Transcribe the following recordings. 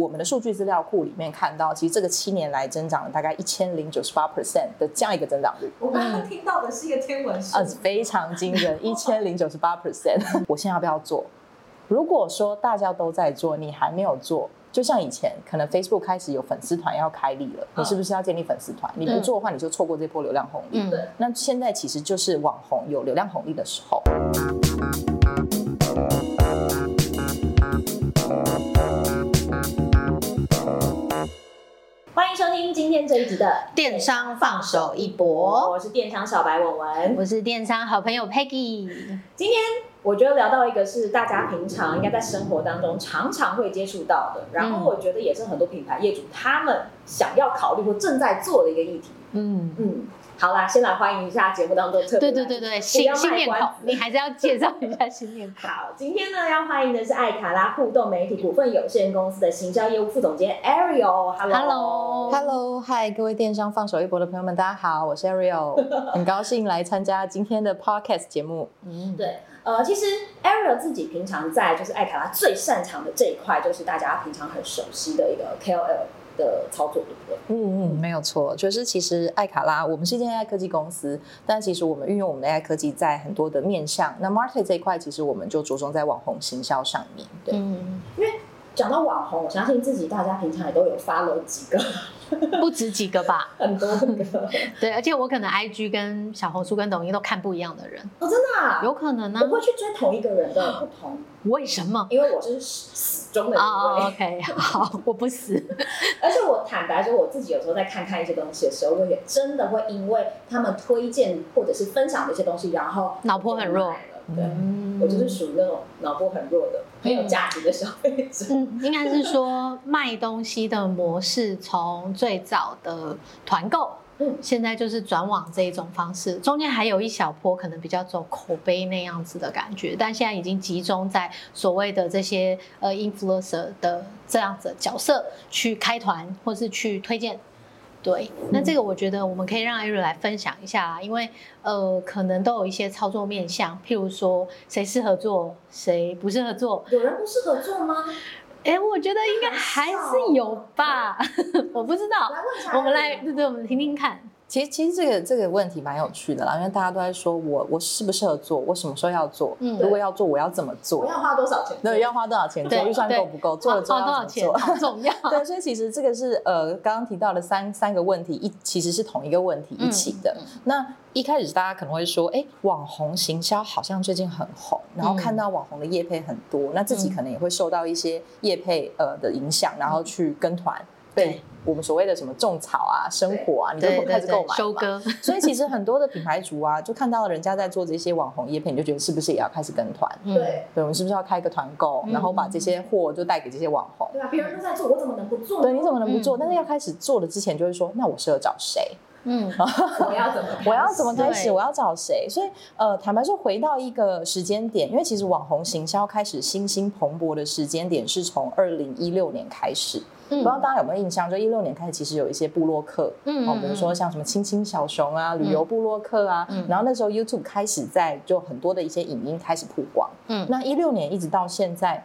我们的数据资料库里面看到，其实这个七年来增长了大概一千零九十八 percent 的这样一个增长率。我刚刚听到的是一个天文数，呃，非常惊人，一千零九十八 percent。我现在要不要做？如果说大家都在做，你还没有做，就像以前可能 Facebook 开始有粉丝团要开立了，你是不是要建立粉丝团？你不做的话，你就错过这波流量红利。对。那现在其实就是网红有流量红利的时候。欢迎收听今天这一集的电商放手一搏，我是电商小白文文，我是电商好朋友 Peggy。今天我觉得聊到一个是大家平常应该在生活当中常常会接触到的，然后我觉得也是很多品牌业主他们想要考虑或正在做的一个议题。嗯嗯。好啦，先来欢迎一下节目当中特别对对对对新新面孔，你还是要介绍一下新面孔。好，今天呢要欢迎的是艾卡拉互动媒体股份有限公司的行销业务副总监 Ariel。Hello，Hello，嗨，各位电商放手一搏的朋友们，大家好，我是 Ariel，很高兴来参加今天的 Podcast 节目。嗯，对，呃，其实 Ariel 自己平常在就是艾卡拉最擅长的这一块，就是大家平常很熟悉的一个 KOL。的操作对不对？嗯嗯，没有错，就是其实艾卡拉，我们是一间 AI 科技公司，但其实我们运用我们的 AI 科技在很多的面向。那 Market 这一块，其实我们就着重在网红行销上面。对，嗯，因为讲到网红，我相信自己大家平常也都有 follow 几个，不止几个吧，很多个。对，而且我可能 IG 跟小红书跟抖音都看不一样的人。哦，真的啊？有可能呢。我会去追同一个人的不同。为什么？因为我是死忠的一位。Oh, OK，好，我不死。而且我坦白说，我自己有时候在看看一些东西的时候，我也真的会因为他们推荐或者是分享的一些东西，然后脑波很弱。对，嗯、我就是属于那种脑波很弱的、很有价值的消费者。嗯，应该是说卖东西的模式从最早的团购。现在就是转往这一种方式，中间还有一小波可能比较走口碑那样子的感觉，但现在已经集中在所谓的这些呃 influencer 的这样子角色去开团或是去推荐。对，那这个我觉得我们可以让艾瑞来分享一下啦，因为呃可能都有一些操作面向，譬如说谁适合做，谁不适合做，有人不适合做吗？哎，我觉得应该还是有吧，我不知道。我们来，对对，我们听听看。其实，其实这个这个问题蛮有趣的啦，因为大家都在说我我适不适合做，我什么时候要做？嗯，如果要做，我要怎么做？我要花多少钱？对，要花多少钱做？预算够不够？做了之后要怎么做？好重要。对，所以其实这个是呃刚刚提到的三三个问题一其实是同一个问题一起的。嗯、那一开始大家可能会说，哎，网红行销好像最近很红，然后看到网红的业配很多，嗯、那自己可能也会受到一些业配呃的影响，然后去跟团。对我们所谓的什么种草啊、生活啊，你就开始购买收割。所以其实很多的品牌主啊，就看到人家在做这些网红叶片，你就觉得是不是也要开始跟团？对，对，我们是不是要开一个团购，然后把这些货就带给这些网红？对啊，别人都在做，我怎么能不做？对，你怎么能不做？但是要开始做的之前，就会说，那我适合找谁？嗯，我要怎么？我要怎么开始？我要找谁？所以呃，坦白说，回到一个时间点，因为其实网红行销开始新兴蓬勃的时间点是从二零一六年开始。不知道大家有没有印象？就一六年开始，其实有一些部落客，嗯，哦，比如说像什么亲亲小熊啊、旅游部落客啊，嗯，然后那时候 YouTube 开始在就很多的一些影音开始曝光，嗯，那一六年一直到现在。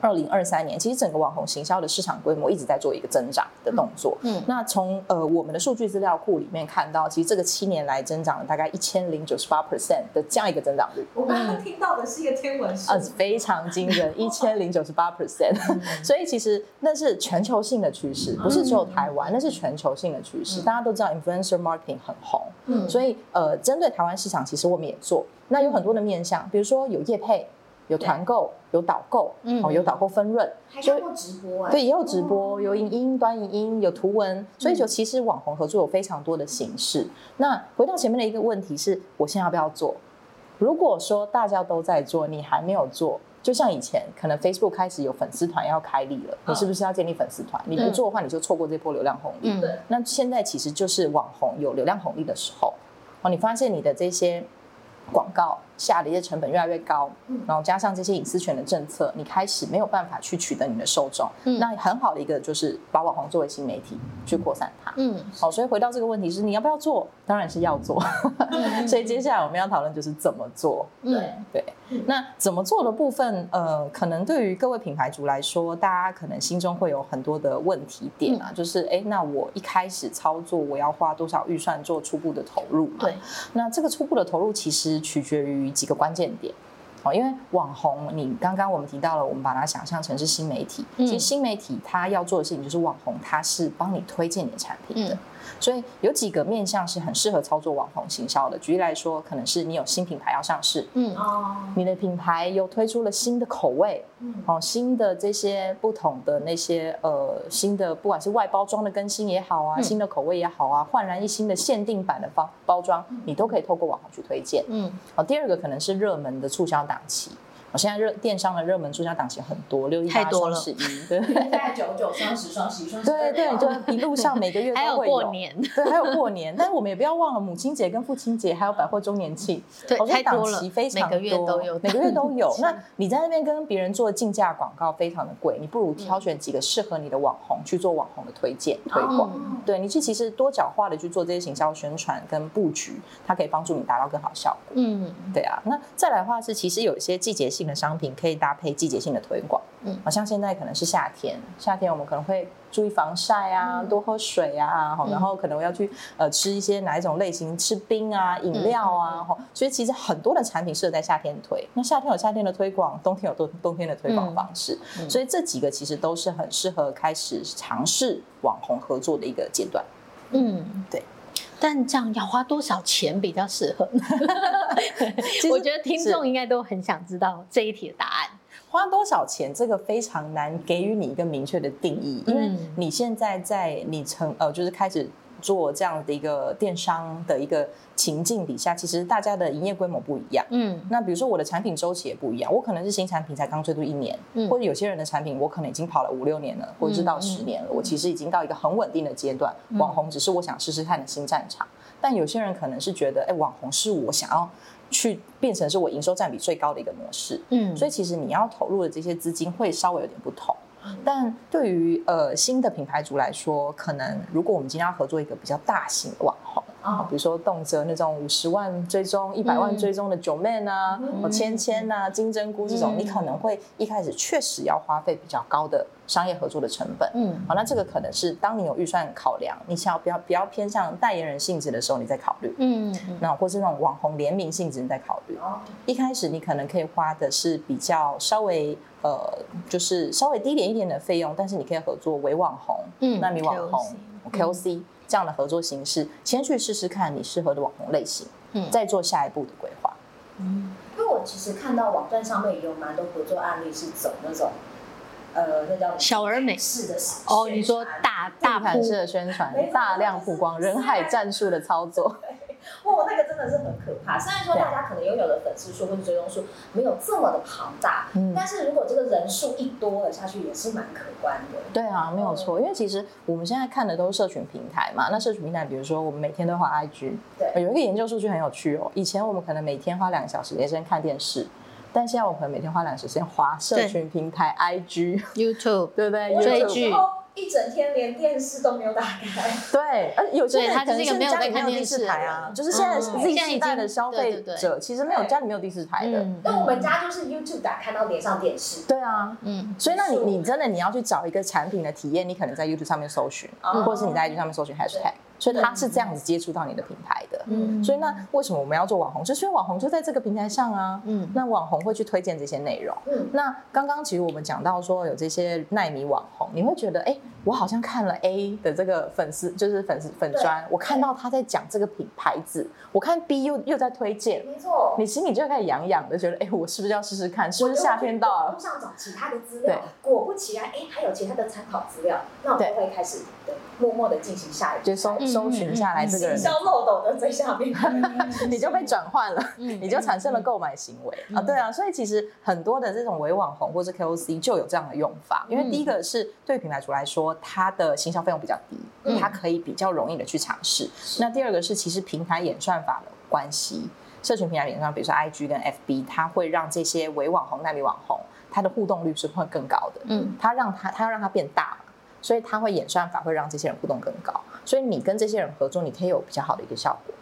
二零二三年，其实整个网红行销的市场规模一直在做一个增长的动作。嗯，嗯，那从呃我们的数据资料库里面看到，其实这个七年来增长了大概一千零九十八 percent 的这样一个增长率。我刚刚听到的是一个天文数，呃，非常惊人，一千零九十八 percent。所以其实那是全球性的趋势，不是只有台湾，那是全球性的趋势。大家都知道 influencer marketing 很红，嗯，所以呃针对台湾市场，其实我们也做。那有很多的面向，比如说有业配。有团购，有导购，嗯，哦有导购分润，还有直播，对，也有直播，有影音、短影音，有图文，所以就其实网红合作有非常多的形式。那回到前面的一个问题是，我现在要不要做？如果说大家都在做，你还没有做，就像以前可能 Facebook 开始有粉丝团要开立了，你是不是要建立粉丝团？你不做的话，你就错过这波流量红利。对，那现在其实就是网红有流量红利的时候，哦，你发现你的这些广告。下的一些成本越来越高，然后加上这些隐私权的政策，你开始没有办法去取得你的受众。嗯，那很好的一个就是把网红作为新媒体去扩散它。嗯，好，所以回到这个问题是你要不要做？当然是要做。所以接下来我们要讨论就是怎么做。对对，那怎么做的部分，呃，可能对于各位品牌主来说，大家可能心中会有很多的问题点啊，就是哎，那我一开始操作我要花多少预算做初步的投入？对，那这个初步的投入其实取决于几个关键点。哦，因为网红，你刚刚我们提到了，我们把它想象成是新媒体。其实新媒体它要做的事情就是网红，它是帮你推荐你的产品的。所以有几个面向是很适合操作网红行销的。举例来说，可能是你有新品牌要上市，嗯。哦，你的品牌又推出了新的口味，嗯，哦，新的这些不同的那些呃新的，不管是外包装的更新也好啊，新的口味也好啊，焕然一新的限定版的包包装，你都可以透过网红去推荐，嗯，哦，第二个可能是热门的促销氧气我现在热电商的热门促销档期很多，六一八、双十一，对，在九九、双十、双十一、双十二，对对就，一路上每个月 都会有。还有过年，对，还有过年。但是我们也不要忘了母亲节跟父亲节，还有百货周年庆，对，太多了，档期非常多，每个月都有，每个月都有。那你在那边跟别人做竞价广告，非常的贵，你不如挑选几个适合你的网红去做网红的推荐推广。对，你去其实多角化的去做这些行销宣传跟布局，它可以帮助你达到更好效果。嗯，对啊。那再来的话是，其实有一些季节性的商品可以。搭配季节性的推广，嗯，好像现在可能是夏天，夏天我们可能会注意防晒啊，多喝水啊，然后可能要去呃吃一些哪一种类型，吃冰啊，饮料啊，所以其实很多的产品适合在夏天推。那夏天有夏天的推广，冬天有冬冬天的推广方式，所以这几个其实都是很适合开始尝试网红合作的一个阶段。嗯，对。但这样要花多少钱比较适合？我觉得听众应该都很想知道这一题的答案。花多少钱这个非常难给予你一个明确的定义，因为你现在在你成呃就是开始。做这样的一个电商的一个情境底下，其实大家的营业规模不一样。嗯，那比如说我的产品周期也不一样，我可能是新产品才刚推出一年，嗯，或者有些人的产品我可能已经跑了五六年了，或者是到十年了，我其实已经到一个很稳定的阶段。网红只是我想试试看的新战场，但有些人可能是觉得，哎，网红是我想要去变成是我营收占比最高的一个模式。嗯，所以其实你要投入的这些资金会稍微有点不同。但对于呃新的品牌主来说，可能如果我们今天要合作一个比较大型的网红啊，比如说动辄那种五十万追踪、一百万追踪的 Joeman 啊、或芊芊啊、金针菇这种，你可能会一开始确实要花费比较高的商业合作的成本。嗯，好，那这个可能是当你有预算考量，你想要比较比较偏向代言人性质的时候，你再考虑。嗯，那或是那种网红联名性质，你再考虑。一开始你可能可以花的是比较稍微。呃，就是稍微低廉一点的费用，但是你可以合作为网红、嗯，奈米网红、KOC 这样的合作形式，先去试试看你适合的网红类型，嗯，再做下一步的规划。嗯，因为我其实看到网站上面也有蛮多合作案例是走那种，呃，那叫小而美式的哦，你说大大盘式的宣传，大量曝光，人海战术的操作。哇，那个真的是很可怕。虽然说大家可能拥有的粉丝数或者追踪数没有这么的庞大，嗯，但是如果这个人数一多了下去，也是蛮可观的。对啊，没有错。因为其实我们现在看的都是社群平台嘛。那社群平台，比如说我们每天都花 IG，对，有一个研究数据很有趣哦。以前我们可能每天花两个小时时间看电视，但现在我们可能每天花两个小时时间滑社群平台 IG、YouTube，对不对？追剧。一整天连电视都没有打开，对，而有些人可能是家里没有电视台啊，就是现在 Z 世代的消费者其实没有家里没有电视台的。那我们家就是 YouTube 打开到连上电视。对啊，嗯，所以那你你真的你要去找一个产品的体验，你可能在 YouTube 上面搜寻，或者是你在 IG 上面搜寻 Hashtag。所以他是这样子接触到你的品牌的，嗯，所以那为什么我们要做网红？就是因为网红就在这个平台上啊，嗯，那网红会去推荐这些内容，嗯，那刚刚其实我们讲到说有这些耐米网红，你会觉得，哎，我好像看了 A 的这个粉丝，就是粉丝粉砖，我看到他在讲这个品牌子，我看 B 又又在推荐，没错，你心里就开始痒痒的，觉得，哎，我是不是要试试看？是不是夏天到了？路上找其他的资料，果不其然，哎，还有其他的参考资料，那我们就会开始默默的进行下一步，搜寻下来这个。营销漏斗的最下面，你就被转换了，你就产生了购买行为啊，对啊，所以其实很多的这种伪网红或是 KOC 就有这样的用法，因为第一个是对品牌主来说，它的行销费用比较低，它可以比较容易的去尝试。那第二个是其实平台演算法的关系。社群平台演算，比如说 IG 跟 FB，它会让这些伪网红、代理网红，它的互动率是会更高的。嗯，它让它，它要让它变大嘛，所以它会演算法会让这些人互动更高。所以你跟这些人合作，你可以有比较好的一个效果。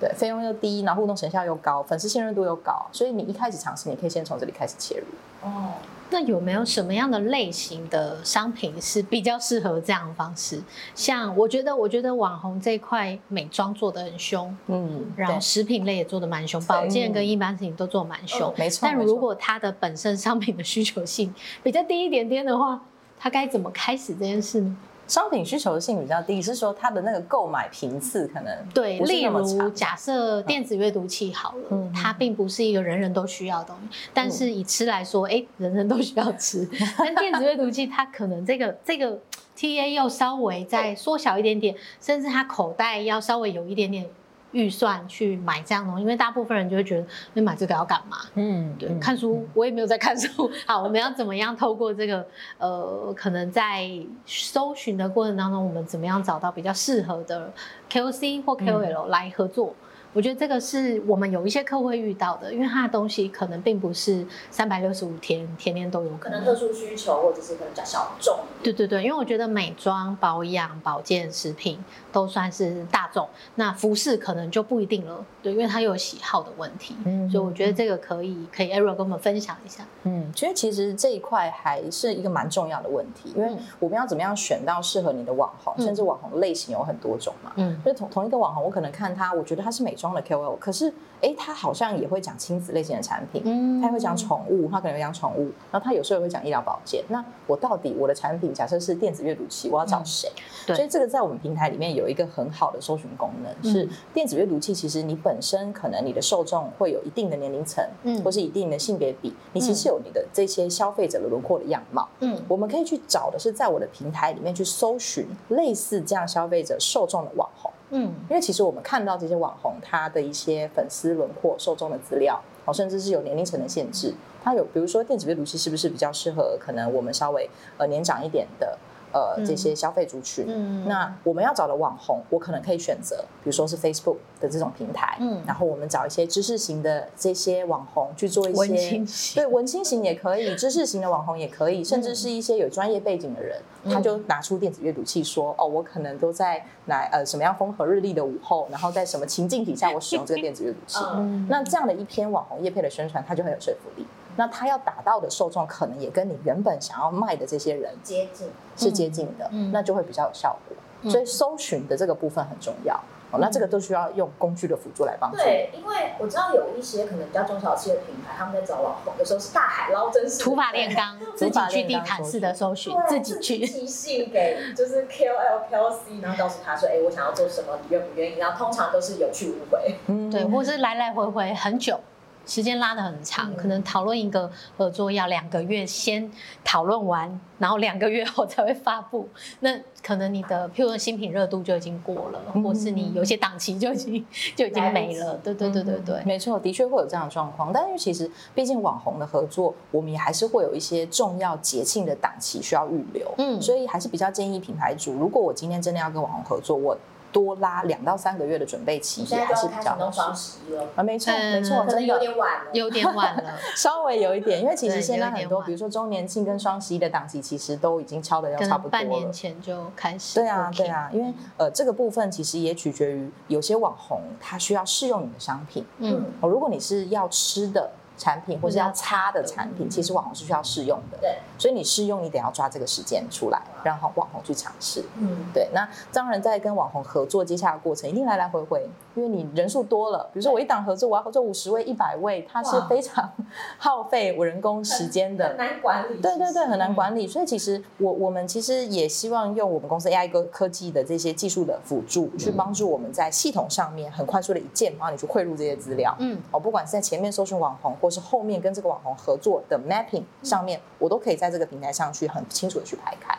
对，费用又低，然后互动成效又高，粉丝信任度又高，所以你一开始尝试，你可以先从这里开始切入。哦，那有没有什么样的类型的商品是比较适合这样的方式？像我觉得，我觉得网红这一块美妆做的很凶，嗯，然后食品类也做的蛮凶，保健跟一般事情都做蛮凶，嗯，没错。但如果它的本身商品的需求性比较低一点点的话，它该怎么开始这件事呢？商品需求性比较低，是说它的那个购买频次可能对，例如假设电子阅读器好了，嗯，它并不是一个人人都需要的东西，嗯，但是以吃来说，哎，欸，人人都需要吃，但电子阅读器它可能这个这个 TA 要稍微再缩小一点点，甚至它口袋要稍微有一点点。预算去买这样的东西，因为大部分人就会觉得你买这个要干嘛？嗯，对，看书我也没有在看书。好，我们要怎么样透过这个呃，可能在搜寻的过程当中，我们怎么样找到比较适合的 KOC 或 KOL 来合作？嗯我觉得这个是我们有一些客户会遇到的，因为他的东西可能并不是三百六十五天天天都有可能，可能特殊需求或者是可能比较小众。对对对，因为我觉得美妆、保养、保健食品都算是大众，那服饰可能就不一定了。对，因为他有喜好的问题，嗯，所以我觉得这个可以可以 Ariel 跟我们分享一下。嗯，其实其实这一块还是一个蛮重要的问题，因为我们要怎么样选到适合你的网红，嗯、甚至网红类型有很多种嘛。嗯，所以同同一个网红，我可能看他，我觉得他是美。装的 KOL，可是哎，他好像也会讲亲子类型的产品，嗯，他也会讲宠物，他可能会讲宠物，然后他有时候也会讲医疗保健。那我到底我的产品假设是电子阅读器，我要找谁？嗯、对，所以这个在我们平台里面有一个很好的搜寻功能，嗯、是电子阅读器。其实你本身可能你的受众会有一定的年龄层，嗯，或是一定的性别比，你其实有你的这些消费者的轮廓的样貌，嗯，我们可以去找的是在我的平台里面去搜寻类似这样消费者受众的网红。嗯，因为其实我们看到这些网红，他的一些粉丝轮廓、受众的资料，哦，甚至是有年龄层的限制。他有，比如说电子阅读器是不是比较适合可能我们稍微呃年长一点的。呃，这些消费族群，嗯，那我们要找的网红，我可能可以选择，比如说是 Facebook 的这种平台，嗯，然后我们找一些知识型的这些网红去做一些文青型，对，文青型也可以，知识型的网红也可以，甚至是一些有专业背景的人，嗯，他就拿出电子阅读器说，哦，我可能都在哪呃什么样风和日丽的午后，然后在什么情境底下我使用这个 电子阅读器，嗯，那这样的一篇网红业配的宣传，它就很有说服力。那他要达到的受众，可能也跟你原本想要卖的这些人接近，是接近的，嗯，那就会比较有效果。嗯，所以搜寻的这个部分很重要。哦，那这个都需要用工具的辅助来帮助。对，因为我知道有一些可能比较中小企业的品牌，他们在找网红有时候是大海捞针式，土法炼钢，自己去地毯式的搜寻，自己去寄信给就是 KOL、KOC，然后告诉他说：“哎，我想要做什么，你愿不愿意？”然后通常都是有去无回，嗯，对，或是来来回回很久。时间拉得很长，可能讨论一个合作要两个月，先讨论完，然后两个月后才会发布。那可能你的譬如说新品热度就已经过了，嗯、或是你有些档期就已经 就已经没了。对对对对对，没错，的确会有这样的状况。但是其实毕竟网红的合作，我们也还是会有一些重要节庆的档期需要预留。嗯，所以还是比较建议品牌主，如果我今天真的要跟网红合作，我。多拉两到三个月的准备期也还是比较能双十一了。啊，没错没错，真的。有点晚了，有点晚了，稍微有一点，因为其实现在很多，比如说周年庆跟双十一的档期，其实都已经敲的要差不多了，半年前就开始。对啊对啊，因为呃这个部分其实也取决于有些网红他需要试用你的商品，嗯，如果你是要吃的。产品或是要擦的产品，其实网红是需要试用的。对，所以你试用，你得要抓这个时间出来，让网红去尝试。嗯，对。那当然，在跟网红合作接洽的过程，一定来来回回，因为你人数多了。比如说，我一档合作，我要合作五十位、一百位，它是非常耗费我人工时间的，很难管理。对对对，很难管理。所以其实我我们其实也希望用我们公司 AI 科科技的这些技术的辅助，去帮助我们在系统上面很快速的一键帮你去汇入这些资料。嗯，哦，不管是在前面搜寻网红或是后面跟这个网红合作的 mapping 上面，我都可以在这个平台上去很清楚的去排开。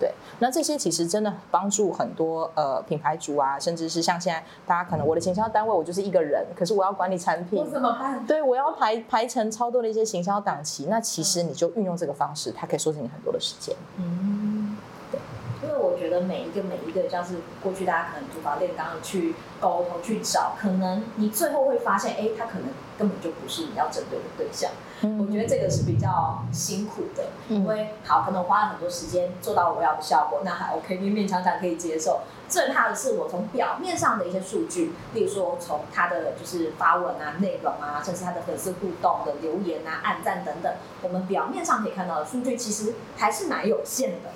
对，那这些其实真的帮助很多呃品牌主啊，甚至是像现在大家可能我的行销单位我就是一个人，可是我要管理产品，我怎么办？对，我要排排成超多的一些行销档期，那其实你就运用这个方式，它可以缩减你很多的时间。嗯，对，因为我觉觉得每一个每一个，像是过去大家可能土法炼钢去沟通去找，可能你最后会发现，哎，他可能根本就不是你要针对的对象。嗯、我觉得这个是比较辛苦的，因为好，可能花了很多时间做到我要的效果，那还 OK，勉勉强强可以接受。最怕的是我从表面上的一些数据，例如说从他的就是发文啊、内容啊，甚至他的粉丝互动的留言啊、按赞等等，我们表面上可以看到的数据，其实还是蛮有限的。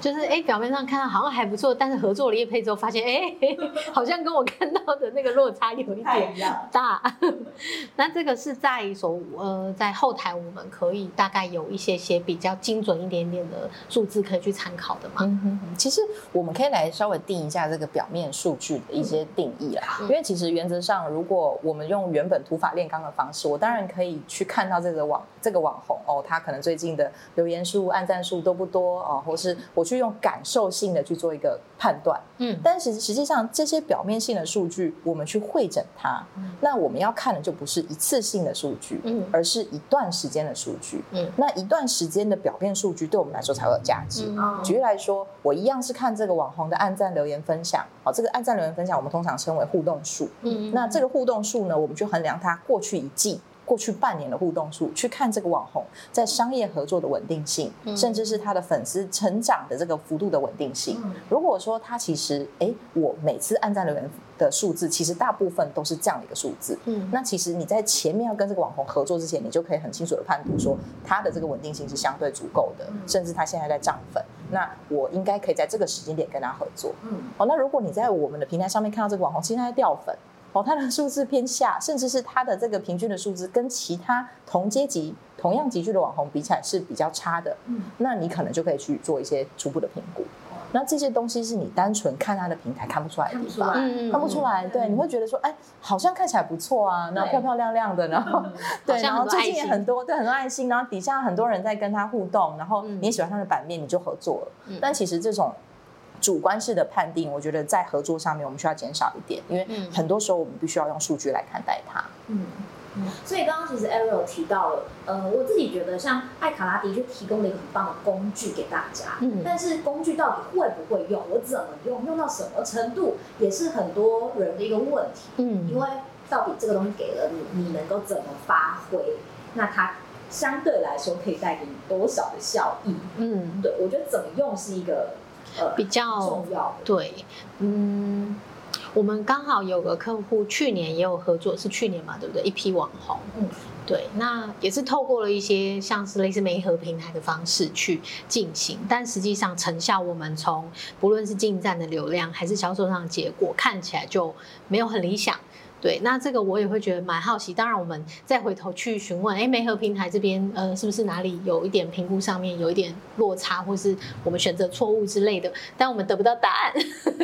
就是哎，表面上看到好像还不错，但是合作了业配之后，发现哎，好像跟我看到的那个落差有一点大。那这个是在所呃，在后台我们可以大概有一些些比较精准一点点的数字可以去参考的嘛。嗯哼哼，其实我们可以来稍微定一下这个表面数据的一些定义啦。嗯、因为其实原则上，如果我们用原本土法炼钢的方式，我当然可以去看到这个网这个网红哦，他可能最近的留言数、按赞数多不多哦，或是我。去用感受性的去做一个判断，嗯，但是实际上这些表面性的数据，我们去会诊它，嗯，那我们要看的就不是一次性的数据，嗯，而是一段时间的数据，嗯，那一段时间的表面数据对我们来说才会有价值。嗯，举例来说，我一样是看这个网红的按赞、留言、分享，好，这个按赞、留言、分享，我们通常称为互动数，嗯，那这个互动数呢，我们去衡量它过去一季。过去半年的互动数，去看这个网红在商业合作的稳定性，嗯、甚至是他的粉丝成长的这个幅度的稳定性。嗯、如果说他其实，哎，我每次按赞留言的数字，其实大部分都是这样的一个数字。嗯，那其实你在前面要跟这个网红合作之前，你就可以很清楚的判断说，他的这个稳定性是相对足够的，嗯、甚至他现在在涨粉，那我应该可以在这个时间点跟他合作。嗯，哦，那如果你在我们的平台上面看到这个网红，其实他在掉粉。哦，它的数字偏下，甚至是它的这个平均的数字跟其他同阶级、同样级距的网红比起来是比较差的。嗯，那你可能就可以去做一些初步的评估。那这些东西是你单纯看他的平台看不出来的地方，看不出来。对，你会觉得说，哎，好像看起来不错啊，然后漂漂亮亮的，然后对，然后最近也很多，对，很多爱心，然后底下很多人在跟他互动，然后你也喜欢他的版面，你就合作了。但其实这种。主观式的判定，我觉得在合作上面我们需要减少一点，因为很多时候我们必须要用数据来看待它。嗯，嗯，所以刚刚其实 Ariel 提到了，呃，我自己觉得像艾卡拉的确提供了一个很棒的工具给大家，嗯，但是工具到底会不会用，我怎么用，用到什么程度，也是很多人的一个问题。嗯，因为到底这个东西给了你，你能够怎么发挥？那它相对来说可以带给你多少的效益？嗯，对，我觉得怎么用是一个。比较重要，对，嗯，我们刚好有个客户去年也有合作，是去年嘛，对不对？一批网红，嗯，对，那也是透过了一些像是类似媒合平台的方式去进行，但实际上成效，我们从不论是进站的流量还是销售上的结果，看起来就没有很理想。对，那这个我也会觉得蛮好奇。当然，我们再回头去询问，哎，媒合平台这边，呃，是不是哪里有一点评估上面有一点落差，或是我们选择错误之类的？但我们得不到答案，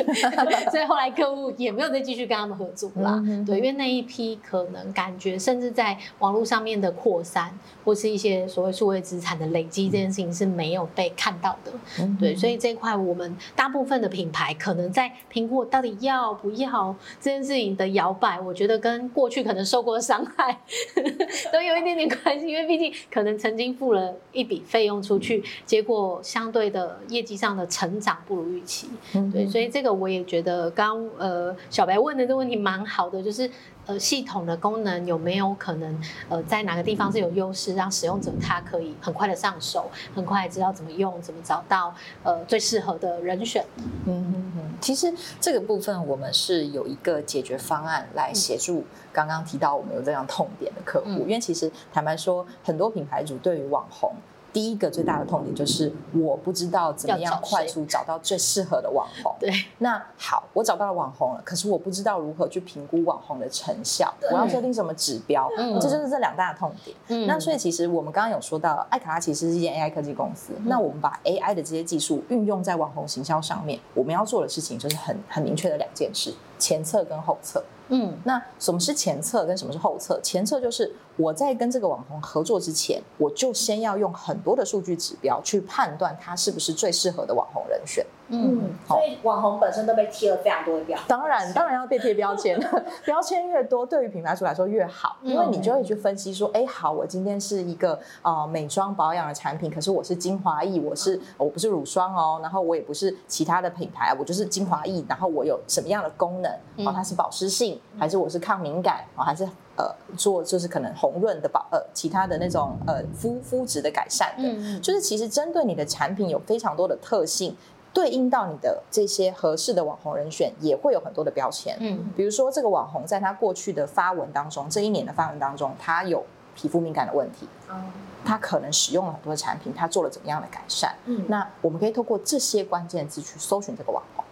所以后来客户也没有再继续跟他们合作啦。嗯、对，因为那一批可能感觉，甚至在网络上面的扩散，或是一些所谓数位资产的累积，这件事情是没有被看到的。嗯、对，所以这一块我们大部分的品牌可能在评估到底要不要这件事情的摇摆。我觉得跟过去可能受过的伤害 都有一点点关系，因为毕竟可能曾经付了一笔费用出去，结果相对的业绩上的成长不如预期。对，所以这个我也觉得刚呃小白问的这个问题蛮好的，就是。呃，系统的功能有没有可能呃，在哪个地方是有优势，让使用者他可以很快的上手，很快知道怎么用，怎么找到呃最适合的人选？嗯嗯嗯。其实这个部分我们是有一个解决方案来协助刚刚提到我们有这样痛点的客户，嗯、因为其实坦白说，很多品牌主对于网红。第一个最大的痛点就是我不知道怎么样快速找到最适合的网红。对，那好，我找到了网红了，可是我不知道如何去评估网红的成效，我要设定什么指标？嗯，这就是这两大的痛点。嗯，那所以其实我们刚刚有说到，艾卡拉其实是一间 AI 科技公司。嗯、那我们把 AI 的这些技术运用在网红行销上面，我们要做的事情就是很很明确的两件事：前测跟后测。嗯，那什么是前测跟什么是后测？前测就是我在跟这个网红合作之前，我就先要用很多的数据指标去判断他是不是最适合的网红选。嗯，所以网红本身都被贴了非常多的标签。当然，当然要被贴标签，标签越多，对于品牌主来说越好，因为你就会去分析说，哎，好，我今天是一个呃美妆保养的产品，可是我是精华液，我是我不是乳霜哦，然后我也不是其他的品牌，我就是精华液，然后我有什么样的功能？哦，它是保湿性，还是我是抗敏感？哦，还是呃做就是可能红润的保呃其他的那种呃肤肤质的改善的？嗯，就是其实针对你的产品有非常多的特性。对应到你的这些合适的网红人选，也会有很多的标签。嗯，比如说这个网红在他过去的发文当中，这一年的发文当中，他有皮肤敏感的问题。嗯，他可能使用了很多的产品，他做了怎么样的改善？嗯，那我们可以透过这些关键字去搜寻这个网红。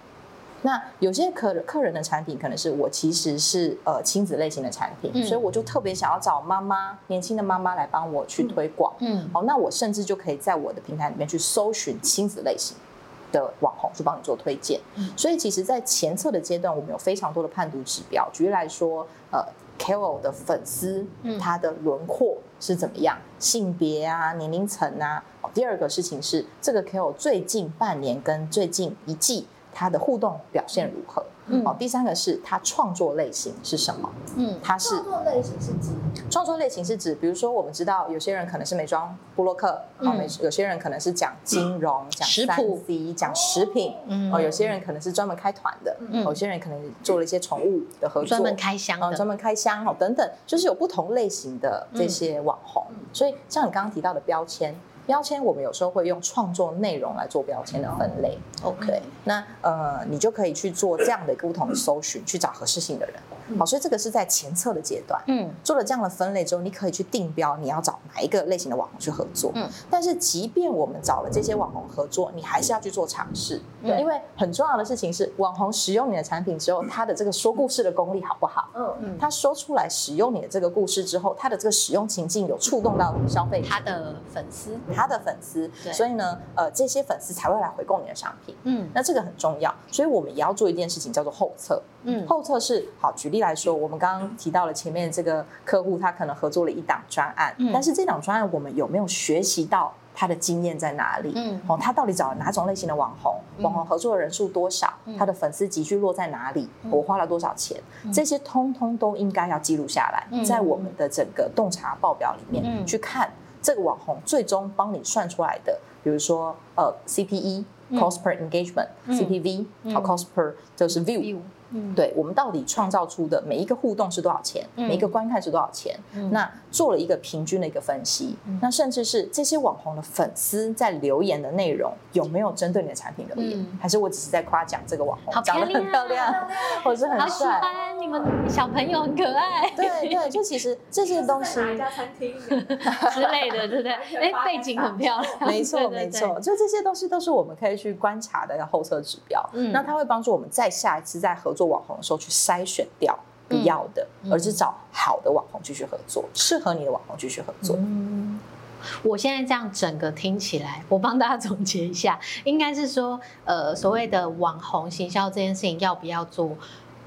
那有些客客人的产品可能是我其实是呃亲子类型的产品，嗯，所以我就特别想要找妈妈年轻的妈妈来帮我去推广。嗯，好，那我甚至就可以在我的平台里面去搜寻亲子类型。的网红去帮你做推荐，嗯所以其实，在前测的阶段，我们有非常多的判读指标。举例来说，呃，KOL 的粉丝，嗯他的轮廓是怎么样，性别啊，年龄层啊。第二个事情是，这个 KOL 最近半年跟最近一季，他的互动表现如何？嗯，好，第三个是它创作类型是什么？嗯，它是创作类型是指？创作类型是指，比如说我们知道有些人可能是美妆布洛克，嗯，有些人可能是讲金融、讲三 C、讲食品，嗯，哦，有些人可能是专门开团的，嗯，有些人可能做了一些宠物的合作，专门开箱的，专门开箱哦等等，就是有不同类型的这些网红，所以像你刚刚提到的标签。标签，我们有时候会用创作内容来做标签的分类。OK，那呃，你就可以去做这样的一个不同的搜寻，去找合适性的人。好，所以这个是在前测的阶段。嗯，做了这样的分类之后，你可以去定标你要找哪一个类型的网红去合作。嗯，但是即便我们找了这些网红合作，你还是要去做尝试。对，因为很重要的事情是，网红使用你的产品之后，他的这个说故事的功力好不好？嗯嗯，他说出来使用你的这个故事之后，他的这个使用情境有触动到消费他的粉丝。他的粉丝，所以呢，呃，这些粉丝才会来回购你的商品。嗯，那这个很重要，所以我们也要做一件事情，叫做后测。嗯，后测是好，举例来说，我们刚刚提到了前面这个客户，他可能合作了一档专案，嗯，但是这档专案我们有没有学习到他的经验在哪里？嗯，哦，他到底找了哪种类型的网红？网红合作的人数多少？他的粉丝集聚落在哪里？我花了多少钱？这些通通都应该要记录下来，在我们的整个洞察报表里面去看。这个网红最终帮你算出来的，比如说呃 CPE，cost per engagement，CPV，好 cost per 就是 view。嗯，对，我们到底创造出的每一个互动是多少钱？嗯、每一个观看是多少钱？嗯、那做了一个平均的一个分析，嗯、那甚至是这些网红的粉丝在留言的内容有没有针对你的产品留言？嗯、还是我只是在夸奖这个网红长得很漂亮，或者很帅？好喜欢你们小朋友很可爱。对对，就其实这些东西，哪家餐厅之类的，对不对？哎，背景很漂亮。没错没错，就这些东西都是我们可以去观察的后测指标。嗯，那它会帮助我们在下一次再合作。网红的时候去筛选掉不要的，嗯、而是找好的网红继续合作，适合你的网红继续合作。嗯，我现在这样整个听起来，我帮大家总结一下，应该是说，呃，所谓的网红行销这件事情要不要做？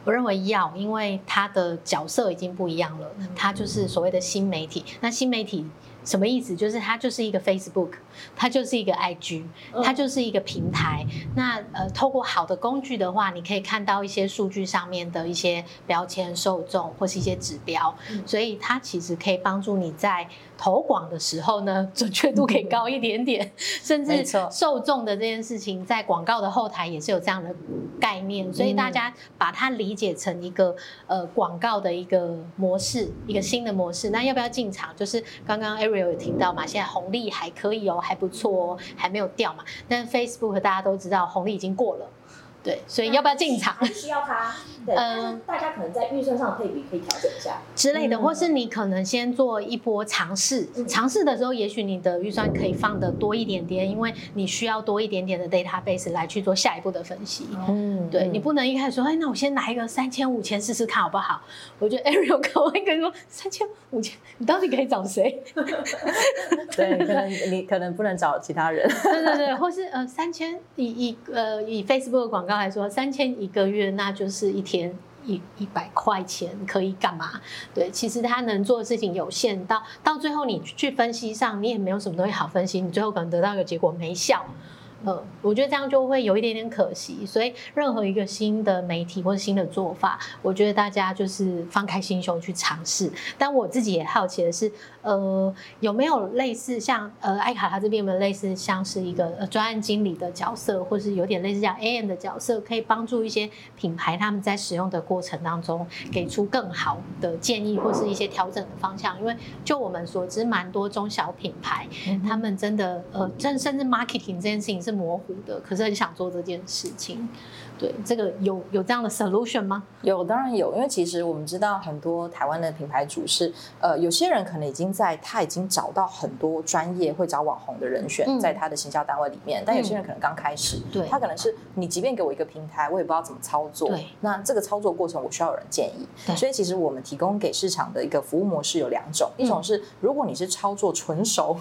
我认为要，因为他的角色已经不一样了，他就是所谓的新媒体。那新媒体。什么意思？就是它就是一个 Facebook，它就是一个 IG，它就是一个平台。那呃，透过好的工具的话，你可以看到一些数据上面的一些标签、受众或是一些指标，所以它其实可以帮助你在投广的时候呢，准确度可以高一点点，甚至受众的这件事情在广告的后台也是有这样的概念，所以大家把它理解成一个呃广告的一个模式，一个新的模式。那要不要进场？就是刚刚 Ariel 有听到嘛，现在红利还可以哦，还不错哦，还没有掉嘛。但 Facebook 大家都知道红利已经过了。对，所以要不要进场？需要它。嗯，大家可能在预算上配比可以调整一下之类的，或是你可能先做一波尝试。尝试的时候，也许你的预算可以放的多一点点，因为你需要多一点点的 database 来去做下一步的分析。嗯，对，你不能一开始说，哎，那我先拿一个三千五千试试看好不好？我觉得 Ariel 可能会跟你说，三千五千，你到底可以找谁？对，可能你可能不能找其他人。对对对，或是呃三千以以呃以 Facebook 的广告。来说三千一个月，那就是一天一一百块钱可以干嘛？对，其实他能做的事情有限，到到最后你去分析上，你也没有什么东西好分析，你最后可能得到一个结果没效。呃，我觉得这样就会有一点点可惜。所以任何一个新的媒体或者新的做法，我觉得大家就是放开心胸去尝试。但我自己也好奇的是，呃，有没有类似像呃艾卡他这边有没有类似像是一个呃专案经理的角色，或是有点类似像 AM 的角色，可以帮助一些品牌他们在使用的过程当中给出更好的建议或是一些调整的方向？因为就我们所知，蛮多中小品牌，嗯、他们真的呃，甚甚至 marketing 这件事情是模糊的，可是很想做这件事情。对，这个有有这样的 solution 吗？有，当然有，因为其实我们知道很多台湾的品牌主是，呃，有些人可能已经在他已经找到很多专业会找网红的人选，在他的行销单位里面，嗯、但有些人可能刚开始，对，他可能是你即便给我一个平台，我也不知道怎么操作，对，那这个操作过程我需要有人建议，对，所以其实我们提供给市场的一个服务模式有两种，嗯、一种是如果你是操作纯熟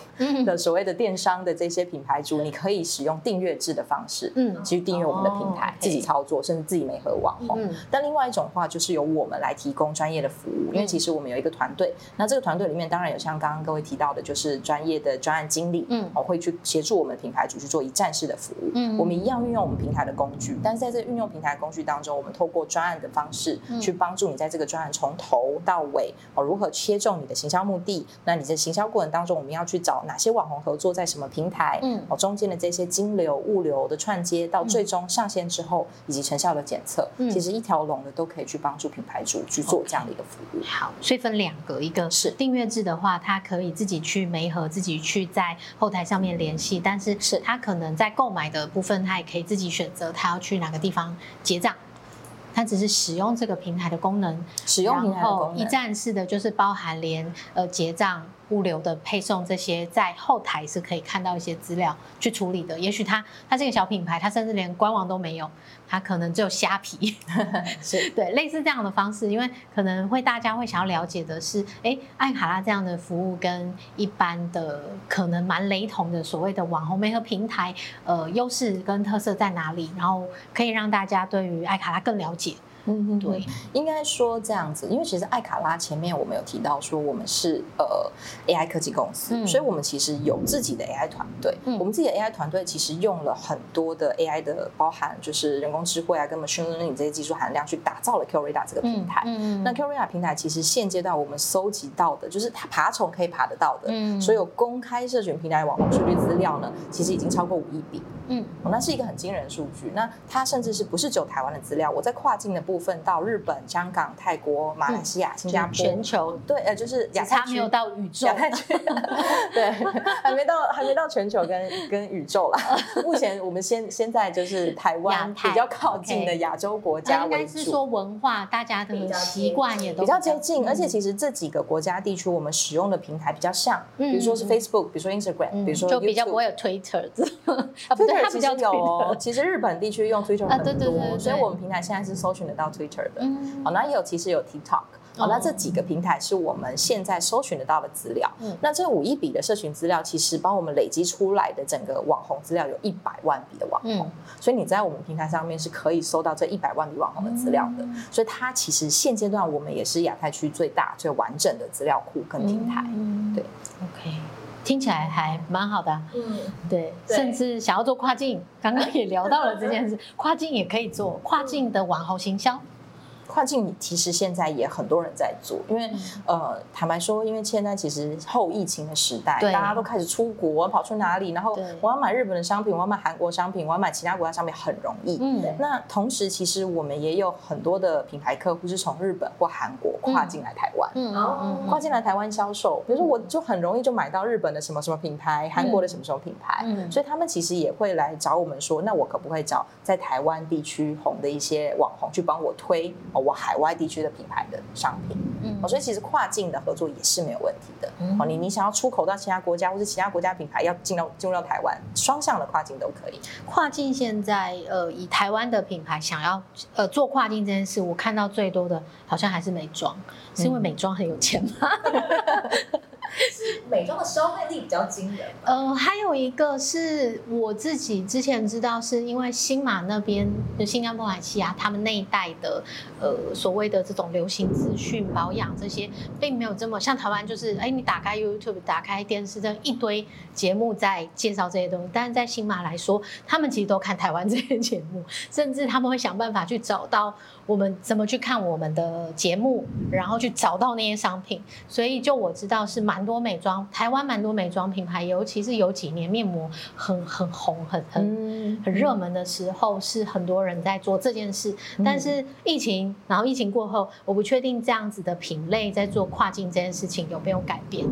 的所谓的电商的这些品牌主，嗯、你可以使用订阅制的方式，嗯，去订阅我们的平台，哦、自己。操作甚至自己没合网红，嗯、但另外一种话就是由我们来提供专业的服务，嗯、因为其实我们有一个团队，那这个团队里面当然有像刚刚各位提到的，就是专业的专案经理，嗯，我会去协助我们品牌主去做一站式的服务，嗯，我们一样运用我们平台的工具，但是在这运用平台工具当中，我们透过专案的方式去帮助你在这个专案从头到尾哦，如何切中你的行销目的，那你在行销过程当中，我们要去找哪些网红合作，在什么平台，嗯，哦，中间的这些金流、物流的串接，到最终上线之后以及成效的检。检测，嗯、其实一条龙的都可以去帮助品牌主去做这样的一个服务。Okay. 好，所以分两个，一个是订阅制的话，它可以自己去媒合，自己去在后台上面联系，但是是他可能在购买的部分，他也可以自己选择他要去哪个地方结账，他只是使用这个平台的功能，使用平台的功能，一站式的就是包含连呃结账。物流的配送这些，在后台是可以看到一些资料去处理的。也许它它是个小品牌，它甚至连官网都没有，它可能只有虾皮，是对类似这样的方式。因为可能会大家会想要了解的是，哎，艾卡拉这样的服务跟一般的可能蛮雷同的所谓的网红媒合平台，呃，优势跟特色在哪里？然后可以让大家对于艾卡拉更了解。嗯嗯，对，应该说这样子，因为其实艾卡拉前面我们有提到说我们是呃 AI 科技公司，嗯、所以我们其实有自己的 AI 团队。嗯、我们自己的 AI 团队其实用了很多的 AI 的包含就是人工智慧啊跟 machine learning 这些技术含量去打造了 Qrada 这个平台。嗯嗯、那 Qrada 平台其实现阶段我们搜集到的就是它爬虫可以爬得到的，嗯、所有公开社群平台网络数据资料呢，其实已经超过五亿笔。嗯，那是一个很惊人的数据。那它甚至是不是只有台湾的资料？我在跨境的部分到日本、香港、泰国、马来西亚、新加坡，全球。对，呃，就是亚太没有到宇宙，亚太区。对，还没到还没到全球跟跟宇宙啦。目前我们先现在就是台湾比较靠近的亚洲国家为主。应该是说文化大家的习惯也都比较接近，而且其实这几个国家地区我们使用的平台比较像，比如说是 Facebook，比如说 Instagram，比如说就比较不会有 Twitter。它比较有哦，其实日本地区用 Twitter 很多，对对对，所以我们平台现在是搜寻得到 Twitter 的。嗯，好，那也有其实有 TikTok，好，那这几个平台是我们现在搜寻得到的资料。嗯，那这五亿笔的社群资料，其实帮我们累积出来的整个网红资料有一百万笔的网红，所以你在我们平台上面是可以搜到这一百万笔网红的资料的。所以它其实现阶段我们也是亚太区最大最完整的资料库跟平台。嗯，对，OK。听起来还蛮好的，啊，嗯，对，对。甚至想要做跨境，刚刚也聊到了这件事，跨境也可以做跨境的网红行销。跨境其实现在也很多人在做，因为、嗯、呃，坦白说，因为现在其实后疫情的时代，大家都开始出国，跑去哪里，然后我要买日本的商品，我要买韩国商品，我要买其他国家商品很容易。嗯，那同时其实我们也有很多的品牌客户是从日本或韩国跨境来台湾，嗯，嗯跨境来台湾销售，比如说我就很容易就买到日本的什么什么品牌，韩国的什么什么品牌，嗯，所以他们其实也会来找我们说，那我可不可以找在台湾地区红的一些网红去帮我推？我海外地区的品牌的商品，嗯，所以其实跨境的合作也是没有问题的。哦，你你想要出口到其他国家，或是其他国家品牌要进到进入到台湾，双向的跨境都可以。跨境现在呃，以台湾的品牌想要呃做跨境这件事，我看到最多的好像还是美妆，是因为美妆很有钱吗？是 美妆的消费力比较惊人。呃，还有一个是我自己之前知道，是因为新马那边就新加坡、马来西亚他们那一代的呃所谓的这种流行资讯、保养这些，并没有这么像台湾，就是哎，你打开 YouTube、打开电视，这一堆节目在介绍这些东西。但是在新马来说，他们其实都看台湾这些节目，甚至他们会想办法去找到我们怎么去看我们的节目，然后去找到那些商品。所以就我知道是蛮多美妆，台湾蛮多美妆品牌，尤其是有几年面膜很很红、很很很热门的时候，是很多人在做这件事。但是疫情，然后疫情过后，我不确定这样子的品类在做跨境这件事情有没有改变。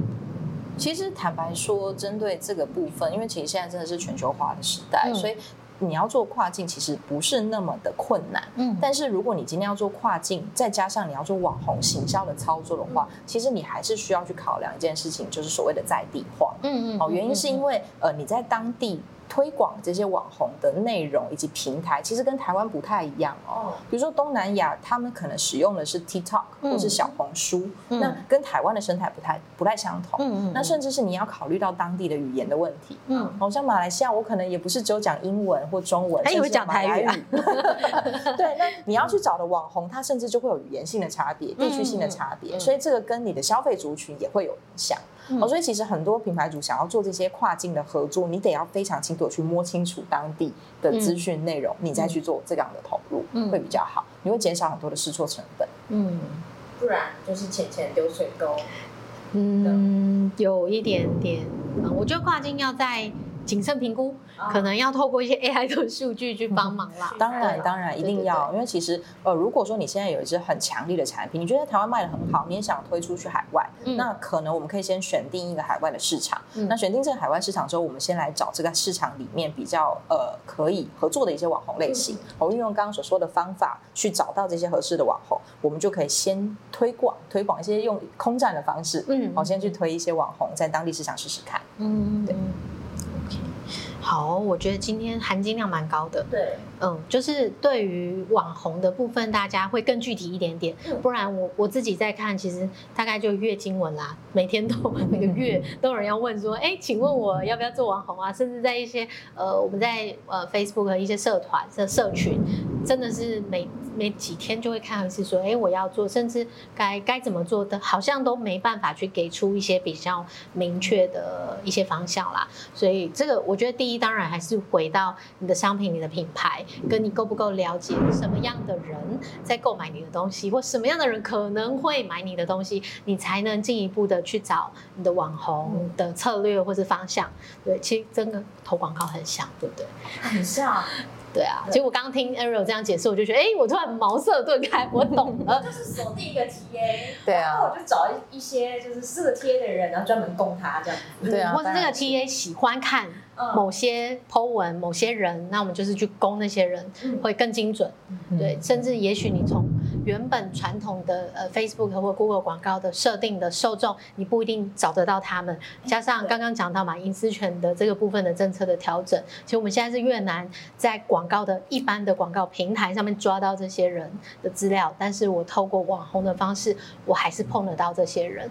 其实坦白说，针对这个部分，因为其实现在真的是全球化的时代，嗯、所以。你要做跨境，其实不是那么的困难。嗯，但是如果你今天要做跨境，再加上你要做网红行销的操作的话，嗯、其实你还是需要去考量一件事情，就是所谓的在地化。嗯嗯。哦，原因是因为呃你在当地。推广这些网红的内容以及平台，其实跟台湾不太一样哦。比如说东南亚，他们可能使用的是 TikTok 或是小红书，嗯、那跟台湾的生态不太不太相同。嗯嗯。那甚至是你要考虑到当地的语言的问题。嗯。好像马来西亚，我可能也不是只有讲英文或中文，还以为讲台语。对，那你要去找的网红，他甚至就会有语言性的差别、地区性的差别，嗯、所以这个跟你的消费族群也会有影响。哦，所以其实很多品牌主想要做这些跨境的合作，你得要非常清楚去摸清楚当地的资讯内容，嗯、你再去做这样的投入，嗯、会比较好，你会减少很多的试错成本。嗯，不然就是钱钱丢水沟。嗯，有一点点，嗯，我觉得跨境要在。谨慎评估，可能要透过一些 AI 的数据去帮忙啦。当然，当然一定要，因为其实呃，如果说你现在有一支很强力的产品，你觉得台湾卖的很好，你也想推出去海外，那可能我们可以先选定一个海外的市场。那选定这个海外市场之后，我们先来找这个市场里面比较呃可以合作的一些网红类型，我运用刚刚所说的方法去找到这些合适的网红，我们就可以先推广推广一些用空战的方式，嗯，我，先去推一些网红在当地市场试试看，嗯，对。好，我觉得今天含金量蛮高的。对，嗯，就是对于网红的部分，大家会更具体一点点。不然我我自己在看，其实大概就月经文啦，每天都 每个月都有人要问说，哎，请问我要不要做网红啊？甚至在一些呃我们在呃 Facebook 的一些社团的社群，真的是每。没几天就会看到一次说，哎，我要做，甚至该该怎么做的，好像都没办法去给出一些比较明确的一些方向啦。所以这个我觉得第一，当然还是回到你的商品、你的品牌，跟你够不够了解什么样的人在购买你的东西，或什么样的人可能会买你的东西，你才能进一步的去找你的网红的策略或是方向。对，其实真的投广告很像，对不对？很像。对啊，结果刚刚听 Ariel 这样解释，我就觉得，哎，我突然茅塞顿开，我懂了。就是锁定一个 TA，对啊，然后我就找一些就是这个 TA 的人，然后专门供他这样子。对啊，或是这个 TA 喜欢看某些 Po 文，某些人，那我们就是去攻那些人，会更精准。对，甚至也许你从原本传统的呃 Facebook 或 Google 广告的设定的受众，你不一定找得到他们。加上刚刚讲到嘛，隐私权的这个部分的政策的调整，其实我们现在是越南在广告的一般的广告平台上面抓到这些人的资料，但是我透过网红的方式，我还是碰得到这些人。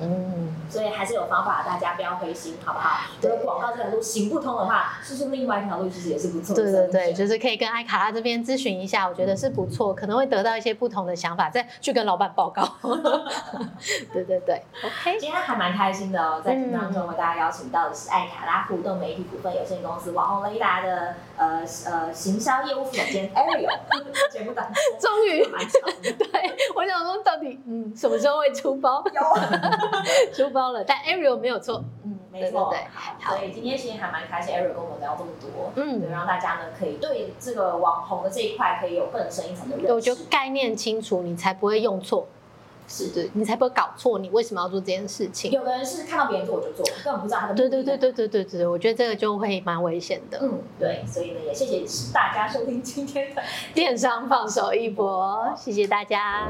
嗯，所以还是有方法，大家不要灰心，好不好？如果广告这条路行不通的话，试试另外一条路，其实也是不错的。对对对，就是可以跟艾卡拉这边咨询一下，我觉得是不错，可能会得到一些不同的想法，再去跟老板报告。对对对，OK。今天还蛮开心的哦，在节目当中为大家邀请到的是艾卡拉互动媒体股份有限公司网红雷达的呃呃行销业务总监 Ariel。节目当中终于 对，我想说到底嗯什么时候会出包？有。出包了，但 Ariel 没有错，嗯，没错，对对对，好，所以今天其实还蛮开心，Ariel 跟我们聊这么多，嗯，对，让大家呢可以对这个网红的这一块可以有更深一层的认识，我觉得概念清楚，你才不会用错，是。对，你才不会搞错，你为什么要做这件事情？有的人是看到别人做我就做，根本不知道他的，对对对对对对对，我觉得这个就会蛮危险的，嗯，对，所以呢也谢谢大家收听今天的电商放手一搏，谢谢大家。